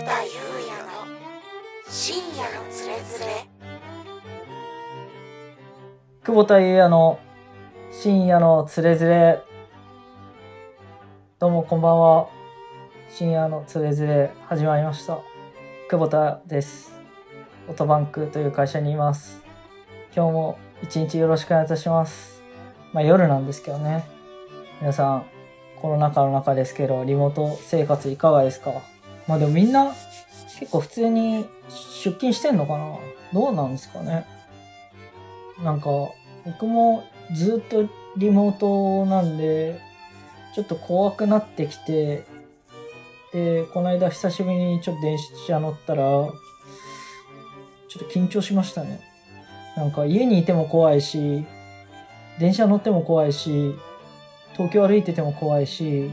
田裕也の深夜のつれづれ久保田裕也の深夜のつれづれ。どうもこんばんは。深夜のつれづれ始まりました。久保田です。オトバンクという会社にいます。今日も一日よろしくお願いいたします。まあ夜なんですけどね。皆さん、コロナ禍の中ですけど、リモート生活いかがですか？まあでもみんな結構普通に出勤してんのかな？どうなんですかね？なんか、僕もずっとリモートなんで、ちょっと怖くなってきて、で、この間久しぶりにちょっと電車乗ったら、ちょっと緊張しましたね。なんか家にいても怖いし、電車乗っても怖いし、東京歩いてても怖いし、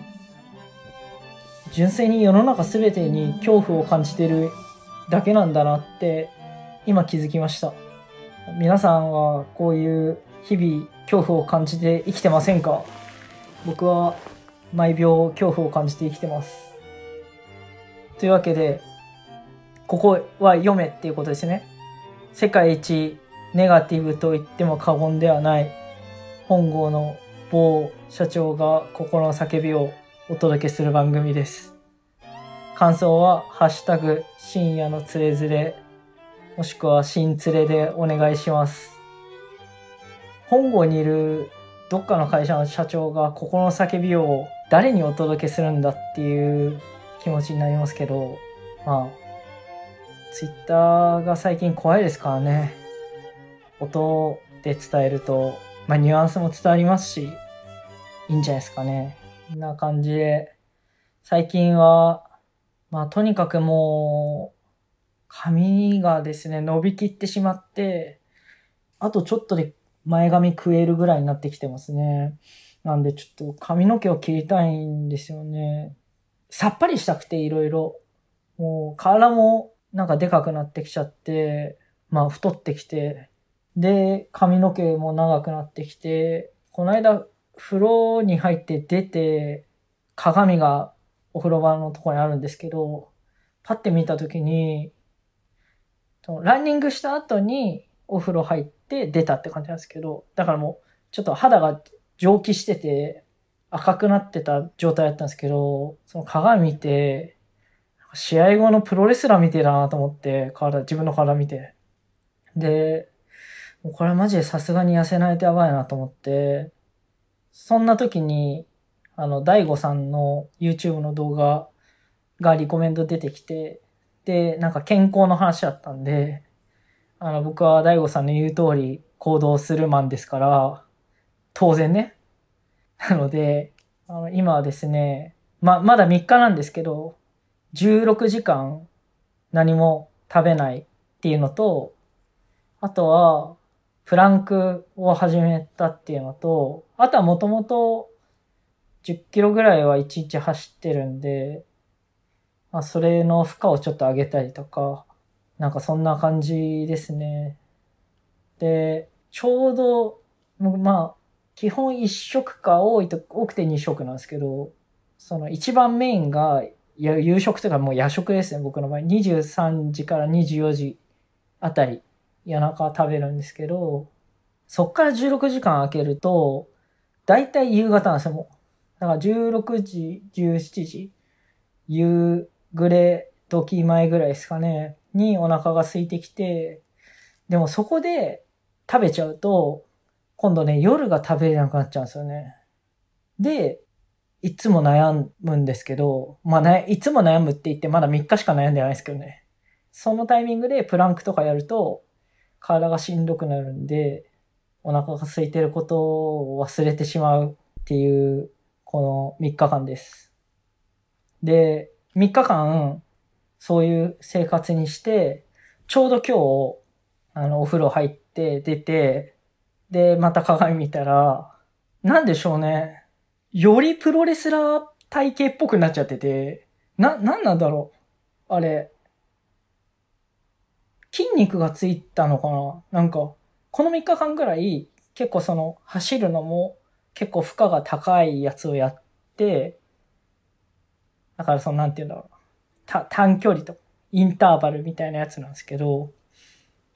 純粋に世の中全てに恐怖を感じてるだけなんだなって今気づきました。皆さんはこういう日々恐怖を感じて生きてませんか？僕は毎秒恐怖を感じて生きてます。というわけで、ここは読めっていうことですね。世界一ネガティブと言っても過言ではない本郷の某社長が心の叫びをお届けする番組です。感想は、ハッシュタグ、深夜のつれづれ、もしくは新つれでお願いします。本郷にいるどっかの会社の社長が心の叫びを誰にお届けするんだっていう気持ちになりますけど、まあ、ツイッターが最近怖いですからね。音で伝えると、まあニュアンスも伝わりますし、いいんじゃないですかね。な感じで、最近は、まあとにかくもう、髪がですね、伸びきってしまって、あとちょっとで前髪食えるぐらいになってきてますね。なんでちょっと髪の毛を切りたいんですよね。さっぱりしたくていろいろ。もう体もなんかでかくなってきちゃって、まあ太ってきて、で、髪の毛も長くなってきて、この間風呂に入って出て、鏡がお風呂場のところにあるんですけど、パッて見たときに、ランニングした後にお風呂入って出たって感じなんですけど、だからもうちょっと肌が蒸気してて赤くなってた状態だったんですけど、その鏡見て、試合後のプロレスラー見てだなと思って、体、自分の体見て。で、これはマジでさすがに痩せないとやばいなと思って、そんな時に、あの、大悟さんの YouTube の動画がリコメント出てきて、で、なんか健康の話だったんで、あの、僕は大悟さんの言う通り行動するマンですから、当然ね。なので、あの今はですね、ま、まだ3日なんですけど、16時間何も食べないっていうのと、あとは、プランクを始めたっていうのと、あとはもともと10キロぐらいは1日走ってるんで、まあ、それの負荷をちょっと上げたりとか、なんかそんな感じですね。で、ちょうど、まあ、基本1食か多いと、多くて2食なんですけど、その一番メインが、夕食というかもう夜食ですね、僕の場合。23時から24時あたり、夜中食べるんですけど、そっから16時間空けると、だいたい夕方なんですよ、もう。だから16時、17時、夕暮れ時前ぐらいですかね、にお腹が空いてきて、でもそこで食べちゃうと、今度ね、夜が食べれなくなっちゃうんですよね。で、いつも悩むんですけど、まあね、いつも悩むって言ってまだ3日しか悩んでないですけどね。そのタイミングでプランクとかやると、体がしんどくなるんで、お腹が空いてることを忘れてしまうっていう、この3日間です。で、3日間、そういう生活にして、ちょうど今日、あの、お風呂入って出て、で、また鏡見たら、なんでしょうね。よりプロレスラー体型っぽくなっちゃってて、な、なんなんだろう。あれ。筋肉がついたのかな？なんか、この3日間ぐらい、結構その、走るのも結構負荷が高いやつをやって、だからその、なんて言うんだろう。た短距離と、インターバルみたいなやつなんですけど、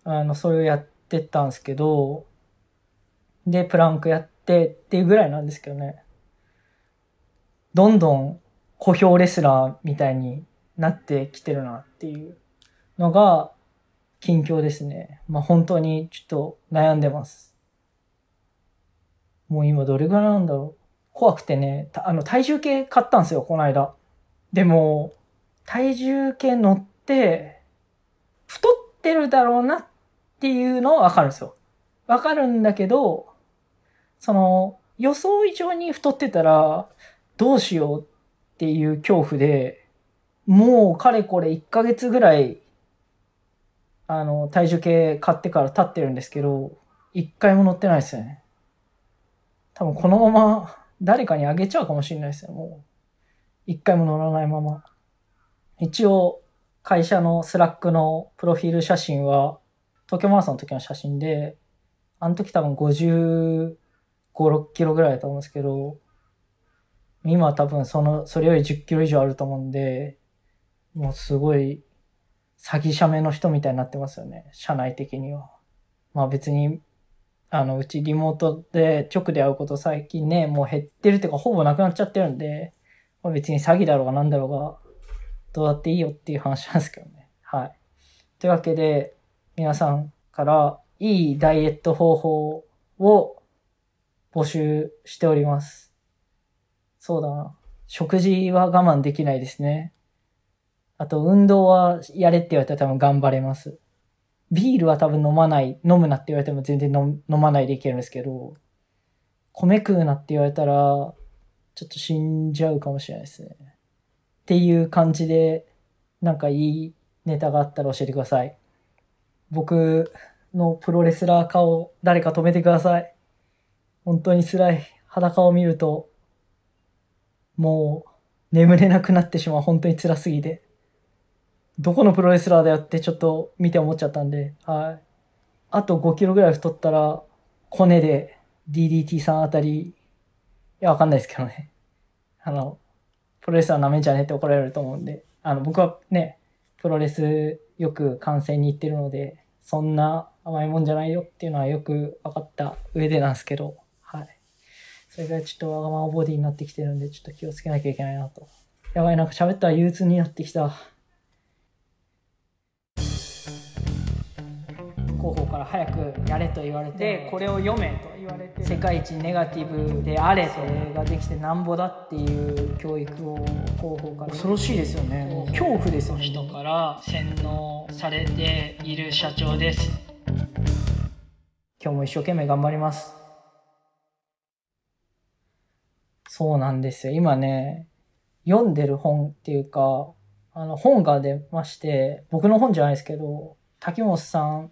あの、それをやってったんですけど、で、プランクやってっていうぐらいなんですけどね。どんどん小評レスラーみたいになってきてるなっていうのが近況ですね。まあ本当にちょっと悩んでます。もう今どれぐらいなんだろう。怖くてね、あの体重計買ったんですよ、この間。でも、体重計乗って、太ってるだろうなっていうのはわかるんですよ。わかるんだけど、その、予想以上に太ってたら、どうしようっていう恐怖で、もうかれこれ1ヶ月ぐらい、あの、体重計買ってから経ってるんですけど、一回も乗ってないですよね。多分このまま誰かにあげちゃうかもしれないですよ、もう。一回も乗らないまま。一応、会社の Slack のプロフィール写真は、東京マラソンの時の写真で、あの時多分55、6キロぐらいだと思うんですけど、今は多分その、それより10キロ以上あると思うんで、もうすごい、詐欺者目の人みたいになってますよね、社内的には。まあ別に、あの、うちリモートで直で会うこと最近ね、もう減ってるっていうかほぼなくなっちゃってるんで、まあ、別に詐欺だろうがなんだろうが、どうだっていいよっていう話なんですけどね。はい。というわけで、皆さんからいいダイエット方法を募集しております。そうだな。食事は我慢できないですね。あと、運動はやれって言われたら多分頑張れます。ビールは多分飲まない、飲むなって言われても全然飲まないでいけるんですけど、米食うなって言われたら、ちょっと死んじゃうかもしれないですね。っていう感じで、なんかいいネタがあったら教えてください。僕のプロレスラー化を誰か止めてください。本当に辛い。裸を見ると、もう眠れなくなってしまう。本当に辛すぎて。どこのプロレスラーだよってちょっと見て思っちゃったんで、はい。あと5キロぐらい太ったら、コネで DDT さんあたり、いや、わかんないですけどね。あの、プロレスラーなめんじゃねえって怒られると思うんで、あの、僕はね、プロレスよく観戦に行ってるので、そんな甘いもんじゃないよっていうのはよく分かった上でなんですけど、はい。それぐらいちょっとわがままボディになってきてるんで、ちょっと気をつけなきゃいけないなと。やばい、なんか喋ったら憂鬱になってきた。から早くやれと言われて、これを読めと言われて、世界一ネガティブであれそれができてなんぼだっていう教育を広報から。恐ろしいですよね。恐怖ですよね。人から洗脳されている社長です。今日も一生懸命頑張ります。そうなんですよ。今ね、読んでる本っていうか、あの本が出まして、僕の本じゃないですけど、滝本さん、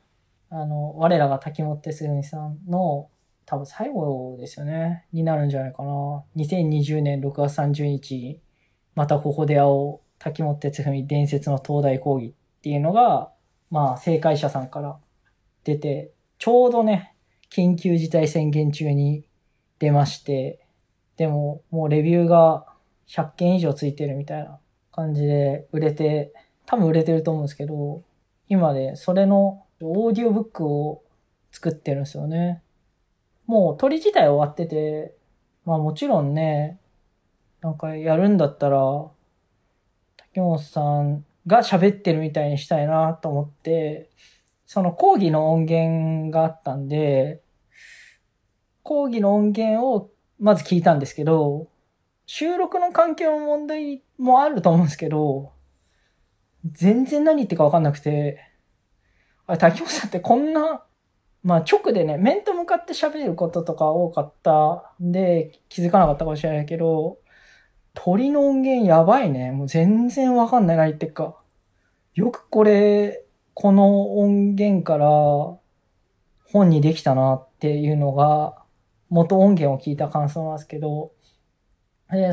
あの、我らが滝本哲文さんの多分最後ですよね、になるんじゃないかな。2020年6月30日、またここで会おう、滝本哲文伝説の東大講義っていうのが、まあ、正解者さんから出て、ちょうどね、緊急事態宣言中に出まして、でも、もうレビューが100件以上ついてるみたいな感じで売れて、多分売れてると思うんですけど、今で、それのオーディオブックを作ってるんですよね。もう鳥自体終わってて、まあもちろんね、なんかやるんだったら、竹本さんが喋ってるみたいにしたいなと思って、その講義の音源があったんで、講義の音源をまず聞いたんですけど、収録の環境の問題もあると思うんですけど、全然何言ってかわかんなくて、あ、滝本さんってこんな、まあ直でね、面と向かって喋ることとか多かったんで気づかなかったかもしれないけど、鳥の音源やばいね。もう全然わかんない何言ってるか。よくこれ、この音源から本にできたなっていうのが、元音源を聞いた感想なんですけど、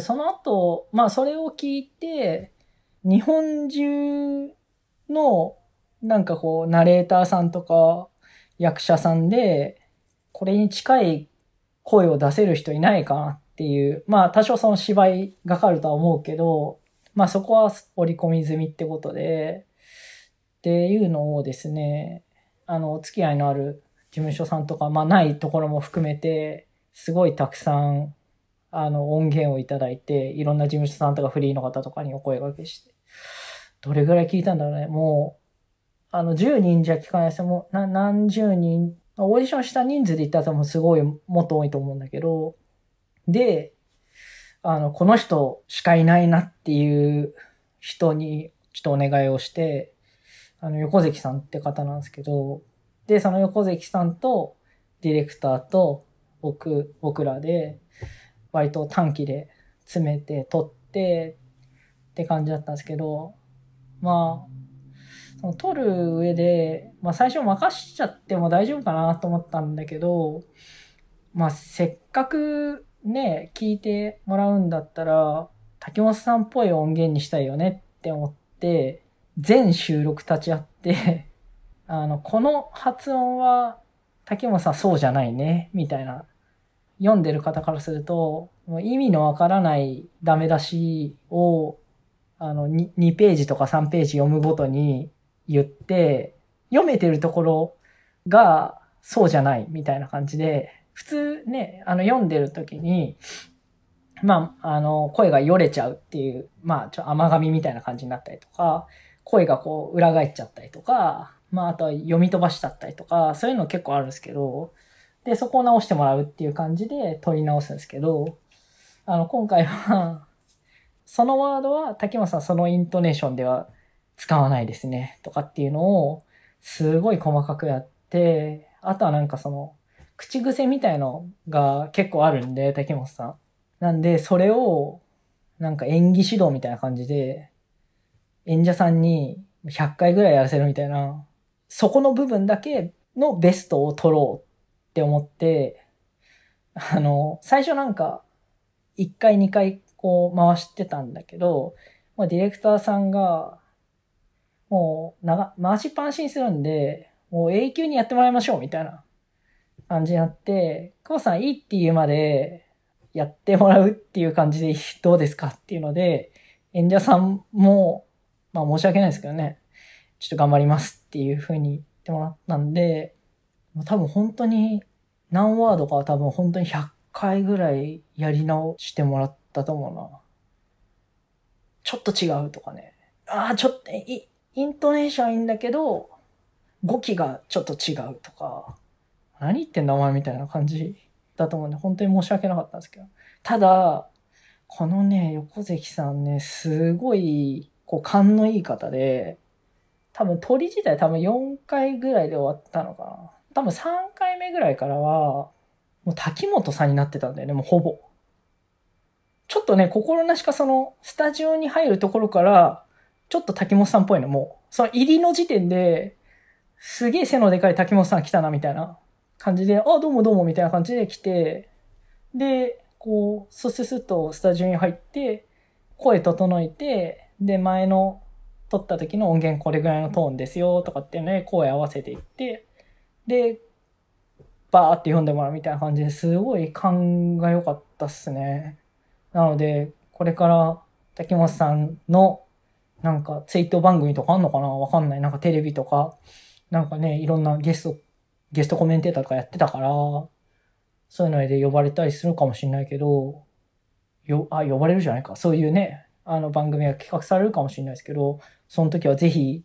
その後、まあそれを聞いて、日本中のなんかこう、ナレーターさんとか役者さんで、これに近い声を出せる人いないかなっていう、まあ多少その芝居がかるとは思うけど、まあそこは織り込み済みってことで、っていうのをですね、あの、お付き合いのある事務所さんとか、まあないところも含めて、すごいたくさん、あの、音源をいただいて、いろんな事務所さんとかフリーの方とかにお声掛けして、どれぐらい聞いたんだろうね。もう、あの、10人じゃ聞かないです。もう、何十人、オーディションした人数で言ったら多分すごいもっと多いと思うんだけど、で、あの、この人しかいないなっていう人にちょっとお願いをして、あの、横関さんって方なんですけど、で、その横関さんとディレクターと僕、僕らで、割と短期で詰めて撮ってって感じだったんですけど、まあ、その撮る上で、まあ最初任しちゃっても大丈夫かなと思ったんだけど、まあせっかくね、聞いてもらうんだったら、竹本さんっぽい音源にしたいよねって思って、全収録立ち会って あの、この発音は竹本さんそうじゃないね、みたいな。読んでる方からすると、もう意味のわからないダメ出しを、あの2、2ページとか3ページ読むごとに言って、読めてるところがそうじゃないみたいな感じで、普通ね、あの読んでる時に、まあ、あの、声がよれちゃうっていう、まあ、ちょ、甘噛みみたいな感じになったりとか、声がこう裏返っちゃったりとか、まあ、あとは読み飛ばしちゃったりとか、そういうの結構あるんですけど、で、そこを直してもらうっていう感じで取り直すんですけど、あの、今回はそのワードは竹本さんそのイントネーションでは使わないですね、とかっていうのを、すごい細かくやって、あとはなんかその、口癖みたいのが結構あるんで、竹本さん。なんで、それを、なんか演技指導みたいな感じで、演者さんに100回ぐらいやらせるみたいな、そこの部分だけのベストを取ろうって思って、あの、最初なんか、1回2回こう回してたんだけど、まあ、ディレクターさんが、もう、長、回しっぱなしにするんで、もう永久にやってもらいましょうみたいな感じになって、久保さんいいって言うまでやってもらうっていう感じでどうですかっていうので、演者さんも、まあ申し訳ないですけどね、ちょっと頑張りますっていう風に言ってもらったんで、多分本当に何ワードかは多分本当に100回ぐらいやり直してもらったと思うな。ちょっと違うとかね。ああ、ちょっと、いイントネーションいいんだけど、語気がちょっと違うとか、何言ってんだお前みたいな感じだと思うんで、本当に申し訳なかったんですけど。ただ、このね、横関さんね、すごい、こう、勘のいい方で、多分鳥自体多分4回ぐらいで終わったのかな。多分3回目ぐらいからは、もう滝本さんになってたんだよね、もうほぼ。ちょっとね、心なしかその、スタジオに入るところから、ちょっと滝本さんっぽいの、もう。その入りの時点で、すげえ背のでかい滝本さん来たな、みたいな感じで、あ、どうもどうも、みたいな感じで来て、で、こう、スススッとスタジオに入って、声整えて、で、前の撮った時の音源これぐらいのトーンですよとかってね、声合わせていって、で、バーって読んでもらうみたいな感じですごい勘が良かったっすね。なので、これから滝本さんのなんかツイート番組とかあんのかな？わかんない。なんかテレビとか、なんかね、いろんなゲスト、ゲストコメンテーターとかやってたから、そういうので呼ばれたりするかもしれないけど、よ、あ、呼ばれるじゃないか。そういうね、あの番組が企画されるかもしれないですけど、その時はぜひ、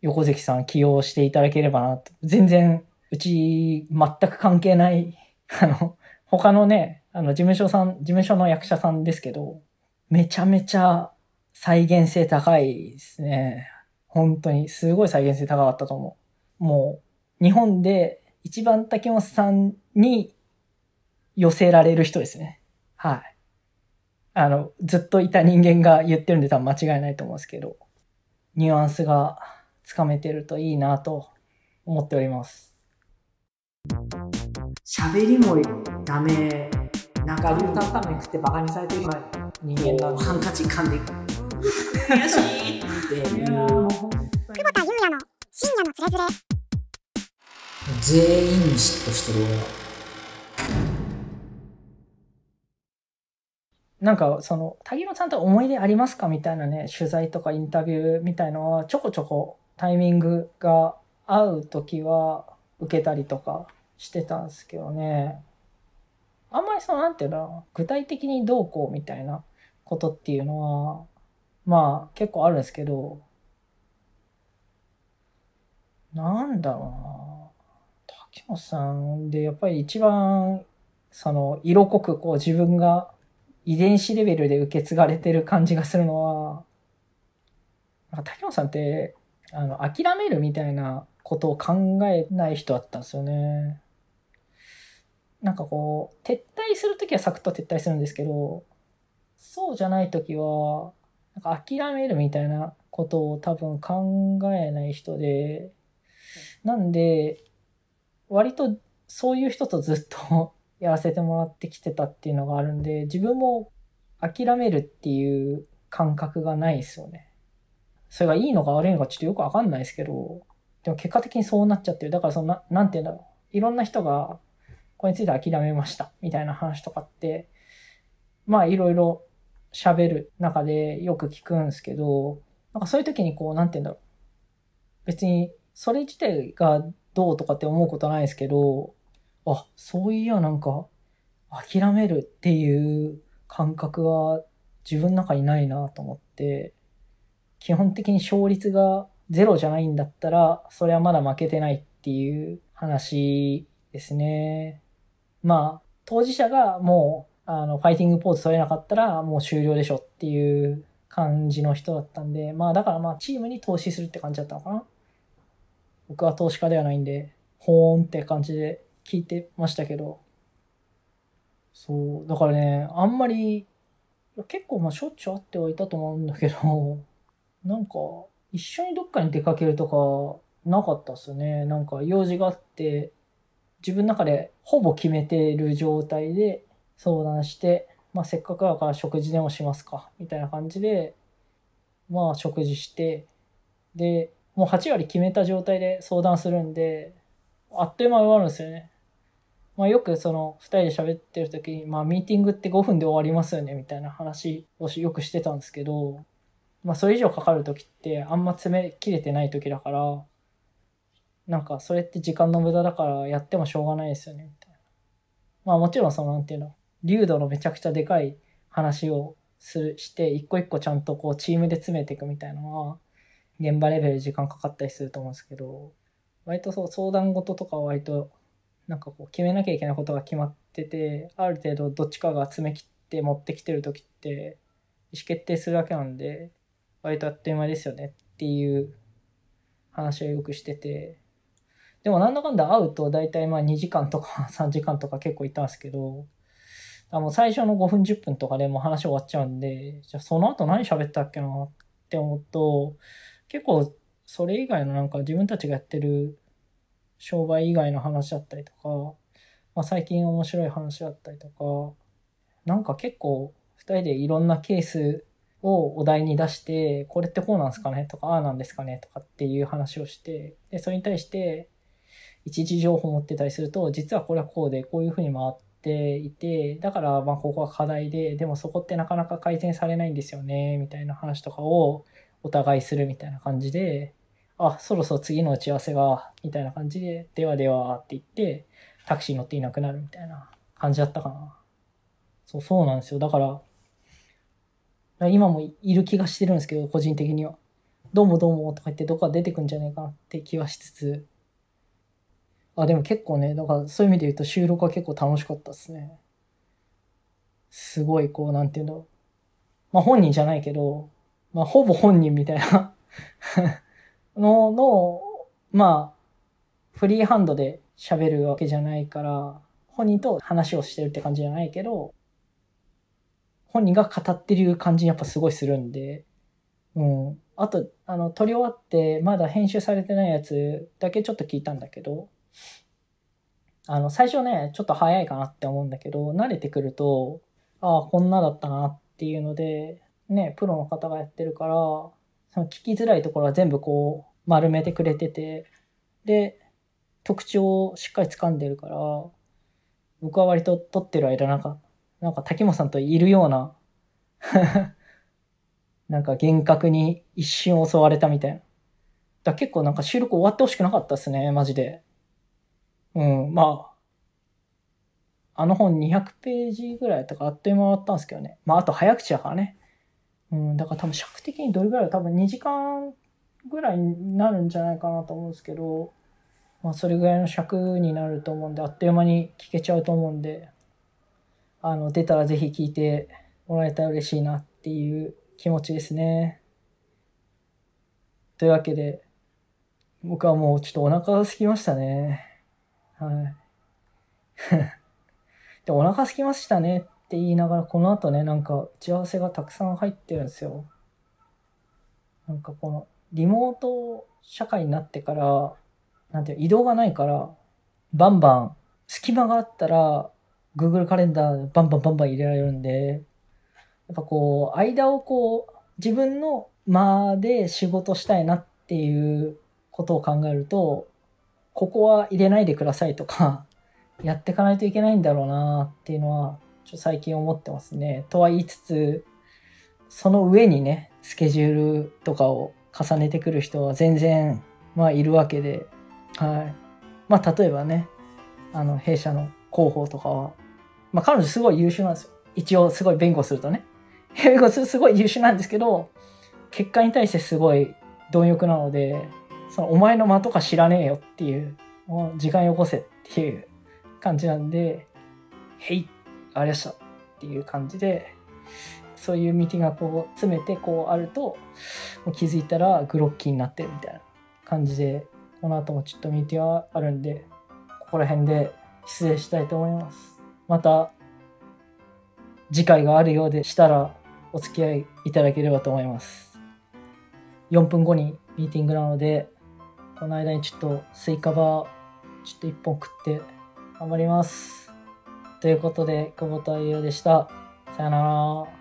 横関さん起用していただければなと。全然、うち、全く関係ない、あの、他のね、あの、事務所さん、事務所の役者さんですけど、めちゃめちゃ再現性高いですね。本当に、すごい再現性高かったと思う。もう、日本で一番竹本さんに寄せられる人ですね。はい。あの、ずっといた人間が言ってるんで多分間違いないと思うんですけど、ニュアンスがつかめてるといいなと思っております。喋りもダメ。なんか、ルータンタン食ってバカにされてる人間なんで。ハンカチ噛んでいく。悔しいっていう。久保田優也の深夜のつれづれ全員に嫉妬してる俺は。なんかその、滝野さんと思い出ありますかみたいなね、取材とかインタビューみたいのはちょこちょこタイミングが合う時は受けたりとかしてたんですけどね。あんまりその、なんていうの、具体的にどうこうみたいなことっていうのは、まあ結構あるんですけど、なんだろうな。滝本さんでやっぱり一番、その、色濃くこう自分が遺伝子レベルで受け継がれてる感じがするのは、なんか滝本さんって、あの、諦めるみたいなことを考えない人だったんですよね。なんかこう、撤退するときはサクッと撤退するんですけど、そうじゃないときは、なんか諦めるみたいなことを多分考えない人で、なんで、割とそういう人とずっと やらせてもらってきてたっていうのがあるんで、自分も諦めるっていう感覚がないですよね。それがいいのか悪いのかちょっとよくわかんないですけど、でも結果的にそうなっちゃってる。だからそのな、なんて言うんだろう。いろんな人が、これについて諦めました。みたいな話とかって、まあいろいろ喋る中でよく聞くんですけど、なんかそういう時にこう、なんて言うんだろう。別に、それ自体がどうとかって思うことないですけど、あ、そういやなんか、諦めるっていう感覚は自分の中にないなと思って、基本的に勝率がゼロじゃないんだったら、それはまだ負けてないっていう話ですね。まあ、当事者がもう、あの、ファイティングポーズ取れなかったらもう終了でしょっていう感じの人だったんで、まあだからまあチームに投資するって感じだったのかな。僕は投資家ではないんで、ほーんって感じで聞いてましたけど。そう、だからね、あんまり、結構まあしょっちゅう会ってはいたと思うんだけど、なんか、一緒にどっかに出かけるとか、なかったっすね。なんか用事があって、自分の中でほぼ決めてる状態で相談して、まあせっかくだから食事でもしますか、みたいな感じで、まあ食事して、で、もう8割決めた状態で相談するんで、あっという間に終わるんですよね。まあよくその2人で喋ってる時に、まあミーティングって5分で終わりますよねみたいな話をしよくしてたんですけど、まあそれ以上かかる時ってあんま詰め切れてない時だから、なんかそれって時間の無駄だからやってもしょうがないですよねみたいな。まあもちろんそのなんていうの、流度のめちゃくちゃでかい話をする、して一個一個ちゃんとこうチームで詰めていくみたいなのは、現場レベル時間かかったりすると思うんですけど、割とそう相談事とかは割となんかこう決めなきゃいけないことが決まってて、ある程度どっちかが詰め切って持ってきてる時って意思決定するだけなんで、割とあっという間ですよねっていう話をよくしてて、でもなんだかんだ会うと大体まあ2時間とか3時間とか結構いたんですけど、あもう最初の5分10分とかでも話終わっちゃうんで、じゃあその後何喋ったっけなって思うと、結構それ以外のなんか自分たちがやってる商売以外の話だったりとか、まあ、最近面白い話だったりとか、なんか結構二人でいろんなケースをお題に出して、これってこうなんですかねとか、ああなんですかねとかっていう話をして、で、それに対して一時情報を持ってたりすると、実はこれはこうで、こういうふうに回ってていて、だからまあここは課題で、でもそこってなかなか改善されないんですよね、みたいな話とかをお互いするみたいな感じで、あ、そろそろ次の打ち合わせが、みたいな感じで、ではではって言って、タクシー乗っていなくなるみたいな感じだったかな。そう、そうなんですよ。だから、今もいる気がしてるんですけど、個人的には。どうもどうもとか言ってどっか出てくんじゃないかなって気はしつつ。あ、でも結構ね、だからそういう意味で言うと収録は結構楽しかったですね。すごいこう、なんていうんだろう。まあ本人じゃないけど、まあほぼ本人みたいな のの、まあ、フリーハンドで喋るわけじゃないから、本人と話をしてるって感じじゃないけど、本人が語ってる感じやっぱすごいするんで、うん。あと、あの、撮り終わって、まだ編集されてないやつだけちょっと聞いたんだけど、あの、最初ね、ちょっと早いかなって思うんだけど、慣れてくると、ああ、こんなだったなっていうので、ね、プロの方がやってるから、その聞きづらいところは全部こう丸めてくれてて、で、特徴をしっかり掴んでるから、僕は割と撮ってる間なんか、なんか滝本さんといるような なんか幻覚に一瞬襲われたみたいな。だ結構なんか収録終わってほしくなかったっすね、マジで。うん、まあ、あの本200ページぐらいやったかあっという間終わったんですけどね。まああと早口だからね。うん、だから多分尺的にどれぐらい多分2時間ぐらいになるんじゃないかなと思うんですけど、まあそれぐらいの尺になると思うんで、あっという間に聞けちゃうと思うんで、あの、出たらぜひ聞いてもらえたら嬉しいなっていう気持ちですね。というわけで、僕はもうちょっとお腹が空きましたね。はい。で、お腹空きましたねって言いながら、この後ね、なんか打ち合わせがたくさん入ってるんですよ。なんかこの、リモート社会になってから、なんていう、移動がないから、バンバン、隙間があったら、Google カレンダーバンバンバンバン入れられるんで、やっぱこう、間をこう、自分の間で仕事したいなっていうことを考えると、ここは入れないでくださいとか、やっていかないといけないんだろうなっていうのは、ちょ最近思ってますね。とは言いつつ、その上にね、スケジュールとかを重ねてくる人は全然、まあいるわけで、はい。まあ例えばね、あの、弊社の広報とかは、まあ彼女すごい優秀なんですよ。一応すごい弁護するとね。弁護するすごい優秀なんですけど、結果に対してすごい貪欲なので、そのお前の間とか知らねえよっていう、もう時間よこせっていう感じなんで、へい、ありましたっていう感じで、そういうミーティングがこう詰めてこうあると、もう気づいたらグロッキーになってるみたいな感じで、この後もちょっとミーティングがあるんで、ここら辺で失礼したいと思います。また、次回があるようでしたら、お付き合いいただければと思います。4分後にミーティングなので、この間にちょっとスイカバー、ちょっと一本食って頑張ります。ということで、久保田優也でした。さよなら。